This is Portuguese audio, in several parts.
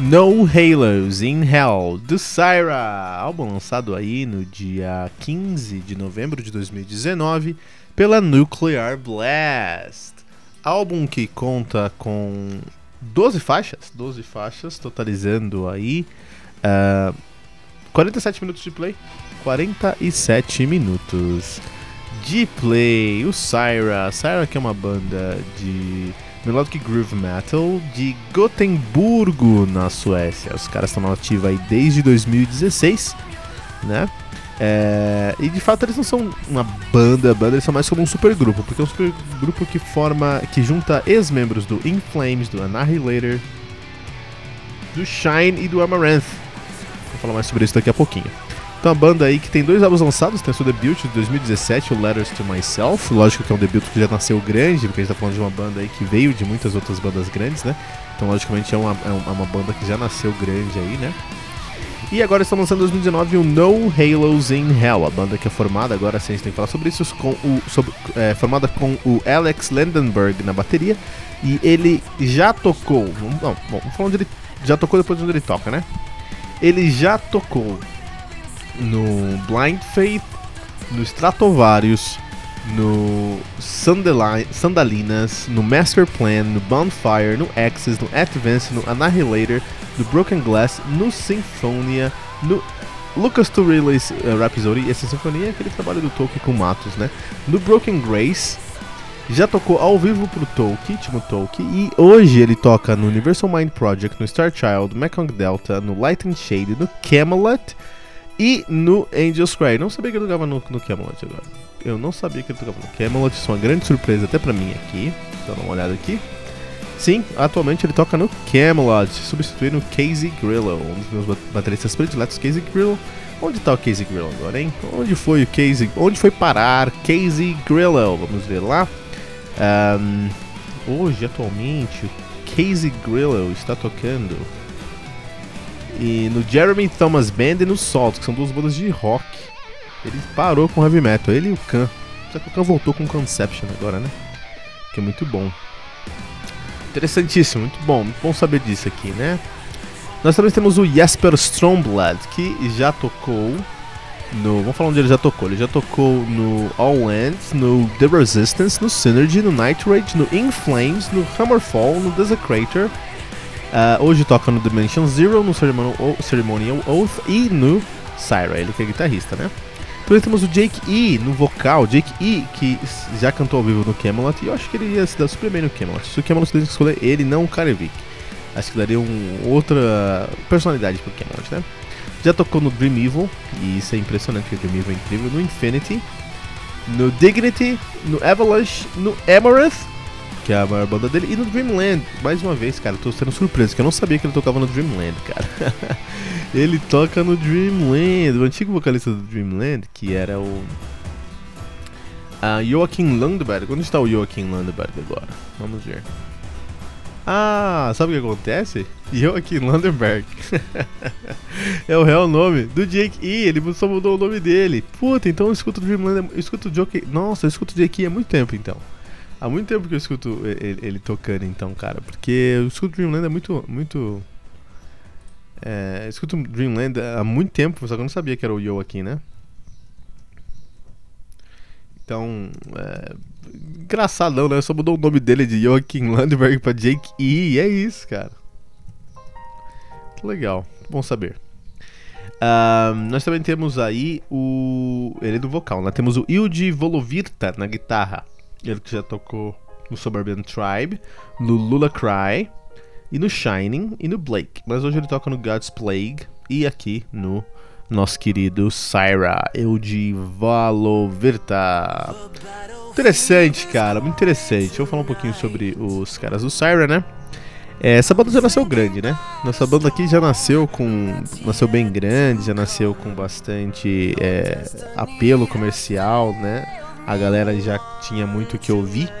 No Halos in Hell, do Syra, álbum lançado aí no dia 15 de novembro de 2019 pela Nuclear Blast. Álbum que conta com 12 faixas, 12 faixas, totalizando aí uh, 47 minutos de play. 47 minutos de play. O Syra, Syra que é uma banda de Melodic Groove Metal de Gotemburgo, na Suécia. Os caras estão na ativa aí desde 2016, né? É, e de fato eles não são uma banda, banda, eles são mais como um supergrupo, porque é um supergrupo que forma, que junta ex-membros do In Flames, do Annihilator, do Shine e do Amaranth. Vou falar mais sobre isso daqui a pouquinho. Então a banda aí que tem dois álbuns lançados, tem o seu debut de 2017, o Letters to Myself, lógico que é um debut que já nasceu grande, porque a gente tá falando de uma banda aí que veio de muitas outras bandas grandes, né? Então logicamente é uma, é uma banda que já nasceu grande aí, né? E agora estão lançando em 2019 o No Halos in Hell, a banda que é formada, agora sim a gente tem que falar sobre isso, com o, sobre, é, formada com o Alex Landenberg na bateria, e ele já tocou, não, bom, vamos falar onde ele já tocou depois de onde ele toca, né? Ele já tocou no Blind Faith, no Stratovarius, no Sandalinas, no Master Plan, no Bonfire, no Axis, no Advance, no Annihilator, no Broken Glass, no Symphonia, no Lucas to Relays uh, Rhapsody, essa sinfonia é aquele trabalho do Tolkien com Matos, né? No Broken Grace, já tocou ao vivo pro Tolkien, Timo Tolkien, e hoje ele toca no Universal Mind Project, no Star Child, no Mekong Delta, no Light and Shade, no Camelot, e no Angel's Cry. Não sabia que ele tocava no, no Camelot agora. Eu não sabia que ele tocava no Camelot. Isso é uma grande surpresa até pra mim aqui. Eu dar uma olhada aqui. Sim, atualmente ele toca no Camelot, substituindo Casey Grillo, um dos meus bateristas prediletos, Casey Grillo. Onde tá o Casey Grillo agora, hein? Onde foi o Casey? Onde foi parar Casey Grillo? Vamos ver lá. Um, hoje, atualmente, o Casey Grillo está tocando e no Jeremy Thomas Band e no Salt, que são duas bandas de rock. Ele parou com heavy metal, ele e o Khan. Só que o Khan voltou com Conception agora, né? Que é muito bom. Interessantíssimo, muito bom, muito bom saber disso aqui, né? Nós também temos o Jesper Stromblad, que já tocou no. Vamos falar onde ele já tocou. Ele já tocou no All Ends, no The Resistance, no Synergy, no Night Rage, no In Flames, no Hammerfall, no Desecrator Uh, hoje toca no Dimension Zero, no Ceremonial, Oath e no Syra, ele que é guitarrista, né? Depois temos o Jake E no vocal, Jake E, que já cantou ao vivo no Camelot, e eu acho que ele ia se dar super bem no Camelot. Se o Camelot tivesse que escolher ele, não o Karevik. Acho que daria um, outra personalidade pro Camelot, né? Já tocou no Dream Evil, e isso é impressionante, porque o Dream Evil é incrível, no Infinity, no Dignity, no Avalanche, no Amaranth, que é a maior banda dele, e no Dreamland. Mais uma vez, cara, tô sendo surpreso, que eu não sabia que ele tocava no Dreamland, cara. ele toca no Dreamland, o antigo vocalista do Dreamland, que era o. Uh, Joachim Landberg. Onde está o Joachim Landberg agora? Vamos ver. Ah, sabe o que acontece? Joachim Landberg. é o real nome do Jake E. Ele só mudou o nome dele. Puta, então eu escuto o Dreamland. Eu escuto o. Nossa, eu escuto o Jake E há muito tempo então. Há muito tempo que eu escuto ele, ele, tocando, então, cara. Porque eu escuto Dreamland é muito. muito é, eu escuto Dreamland há muito tempo, só que eu não sabia que era o Yo aqui, né? Então. É, engraçadão, né? Só mudou o nome dele de Joaquim Landberg pra Jake E. E é isso, cara. Legal. Bom saber. Uh, nós também temos aí o. Ele é do vocal, né? Temos o Ildi Volovirta na guitarra. Ele que já tocou no Suburban Tribe, no Lula Cry, e no Shining e no Blake. Mas hoje ele toca no God's Plague e aqui no nosso querido Syra, eu de Valoverta. Interessante, cara, muito interessante. Eu vou falar um pouquinho sobre os caras do Syra, né? É, essa banda já nasceu grande, né? Nossa banda aqui já nasceu com. Nasceu bem grande, já nasceu com bastante é, apelo comercial, né? A galera já tinha muito o que ouvir.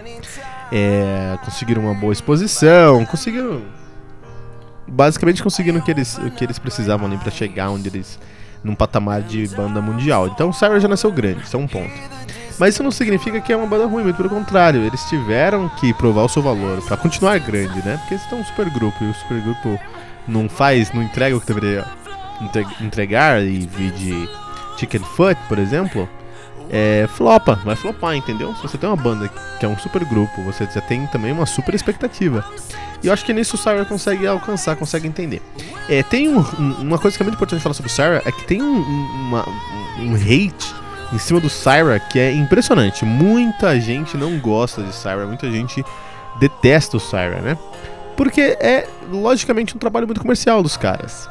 É, conseguiram uma boa exposição, conseguiram. Basicamente conseguiram o que eles, o que eles precisavam ali para chegar onde eles. num patamar de banda mundial. Então o Cyber já nasceu grande, isso é um ponto. Mas isso não significa que é uma banda ruim, muito pelo contrário, eles tiveram que provar o seu valor para continuar grande, né? Porque eles estão um super grupo e o super grupo não faz, não entrega o que deveria entregar e vi de Chicken Foot, por exemplo, é, flopa, vai flopar, entendeu? Se você tem uma banda que é um super grupo, você já tem também uma super expectativa. E eu acho que nisso o Sarah consegue alcançar, consegue entender. É, tem um, um, uma coisa que é muito importante falar sobre o Sarah, é que tem um, uma, um hate em cima do Syra que é impressionante. Muita gente não gosta de Syra, muita gente detesta o Syra, né? Porque é logicamente um trabalho muito comercial dos caras.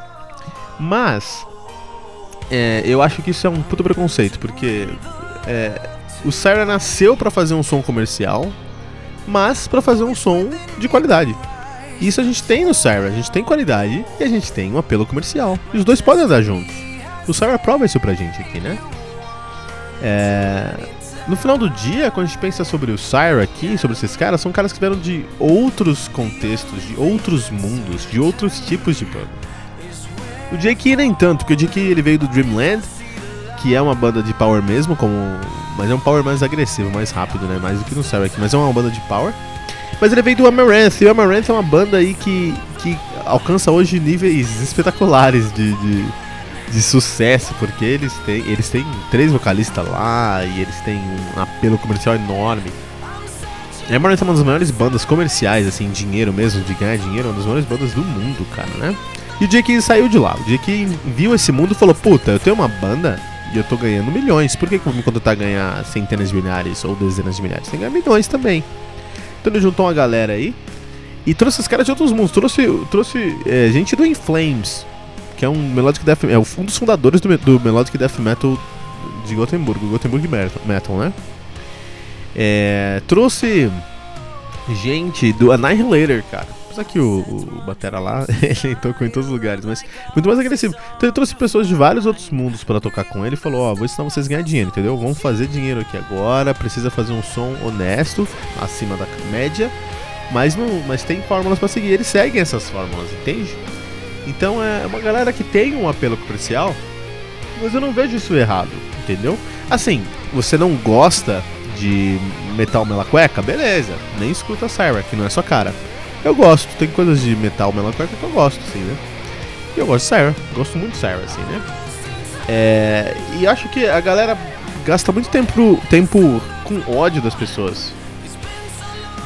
Mas é, eu acho que isso é um puto preconceito, porque é, o Syra nasceu para fazer um som comercial, mas para fazer um som de qualidade. Isso a gente tem no Syra, a gente tem qualidade e a gente tem um apelo comercial. E os dois podem andar juntos. O Syra prova isso pra gente aqui, né? É... No final do dia, quando a gente pensa sobre o Syra aqui, sobre esses caras, são caras que vieram de outros contextos, de outros mundos, de outros tipos de banda. O Jake nem tanto, porque o Jake ele veio do Dreamland, que é uma banda de power mesmo, como mas é um power mais agressivo, mais rápido, né? Mais do que no Syra aqui, mas é uma banda de power. Mas ele veio do Amaranth, e o Amaranth é uma banda aí que, que alcança hoje níveis espetaculares de, de de sucesso, porque eles têm, eles têm três vocalistas lá e eles têm um apelo comercial enorme. Amaranth é uma das maiores bandas comerciais, assim, dinheiro mesmo, de ganhar dinheiro, uma das maiores bandas do mundo, cara, né? E o Jake saiu de lá. O Jake viu esse mundo e falou: Puta, eu tenho uma banda e eu tô ganhando milhões. Por que, que eu vou me contratar a ganhar centenas de milhares ou dezenas de milhares? Tem que ganhar milhões também. Então ele juntou uma galera aí e trouxe os caras de outros mundos. Trouxe, trouxe é, gente do Inflames, que é um Melodic Death é um dos fundadores do, do Melodic Death Metal de Gothenburg, Gothenburg Metal, né? É, trouxe gente do Annihilator, cara. Apesar que o, o Batera lá, ele tocou em todos os lugares, mas muito mais agressivo. Então ele trouxe pessoas de vários outros mundos para tocar com ele e falou: Ó, oh, vou ensinar vocês a ganhar dinheiro, entendeu? Vamos fazer dinheiro aqui agora. Precisa fazer um som honesto, acima da média, mas, não, mas tem fórmulas para seguir. Eles seguem essas fórmulas, entende? Então é uma galera que tem um apelo comercial, mas eu não vejo isso errado, entendeu? Assim, você não gosta de metal mela cueca? Beleza, nem escuta Syra, que não é sua cara. Eu gosto, tem coisas de metal mela cueca que eu gosto, assim, né? E eu gosto de Syra, gosto muito de Syra, assim, né? É, e acho que a galera gasta muito tempo, tempo com ódio das pessoas,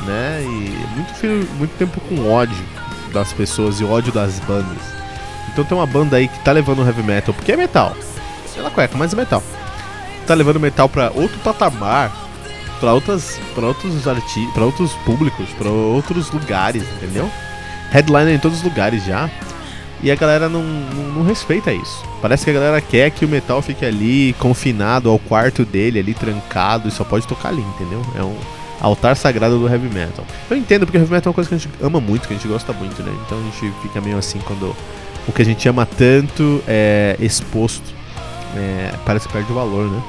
né? E muito, muito tempo com ódio das pessoas e ódio das bandas. Então tem uma banda aí que tá levando heavy metal, porque é metal. Ela cueca, mas é metal. Tá levando metal para outro patamar, para outras, para outros artistas, para outros públicos, para outros lugares, entendeu? Headliner em todos os lugares já. E a galera não, não, não, respeita isso. Parece que a galera quer que o metal fique ali, confinado ao quarto dele, ali trancado, e só pode tocar ali, entendeu? É um altar sagrado do heavy metal. Eu entendo, porque heavy metal é uma coisa que a gente ama muito, que a gente gosta muito, né? Então a gente fica meio assim quando o que a gente ama tanto é exposto. É, parece que perde o valor, né?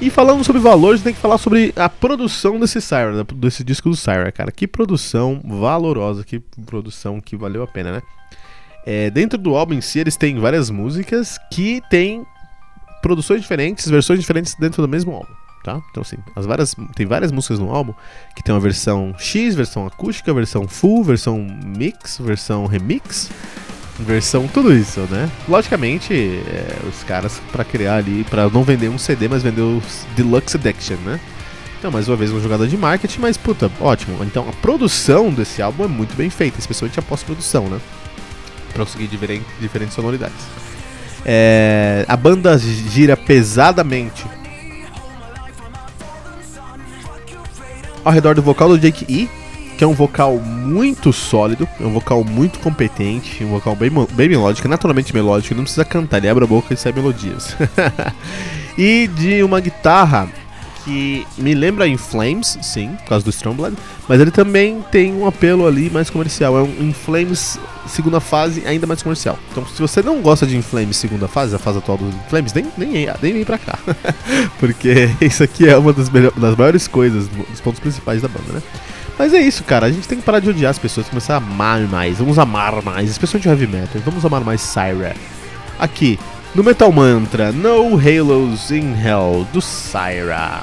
E falando sobre valor, a gente tem que falar sobre a produção desse Syra, desse disco do Syra, cara. Que produção valorosa, que produção que valeu a pena, né? É, dentro do álbum em si, eles têm várias músicas que têm produções diferentes, versões diferentes dentro do mesmo álbum tá? Então assim, as várias, tem várias músicas no álbum que tem uma versão X, versão acústica, versão full, versão mix, versão remix, versão tudo isso, né? Logicamente, é, os caras para criar ali, para não vender um CD, mas vender o Deluxe Edition, né? Então, mais uma vez, uma jogada de marketing, mas puta, ótimo. Então, a produção desse álbum é muito bem feita, especialmente a pós-produção, né? Pra conseguir diferentes, sonoridades. É, a banda gira pesadamente ao redor do vocal do Jake E que é um vocal muito sólido, é um vocal muito competente, um vocal bem, bem melódico, naturalmente melódico, não precisa cantar, ele abre a boca e sai melodias. e de uma guitarra que me lembra In Flames, sim, por causa do Stormblood, mas ele também tem um apelo ali mais comercial. É um In Flames segunda fase ainda mais comercial. Então, se você não gosta de In Flames segunda fase, a fase atual do In Flames, nem, nem, nem vem pra cá. Porque isso aqui é uma das, das maiores coisas, dos pontos principais da banda, né? Mas é isso, cara. A gente tem que parar de odiar as pessoas, começar a amar mais. Vamos amar mais, especialmente heavy metal. Vamos amar mais Syra. Aqui, no Metal Mantra, No Halos in Hell, do Syra.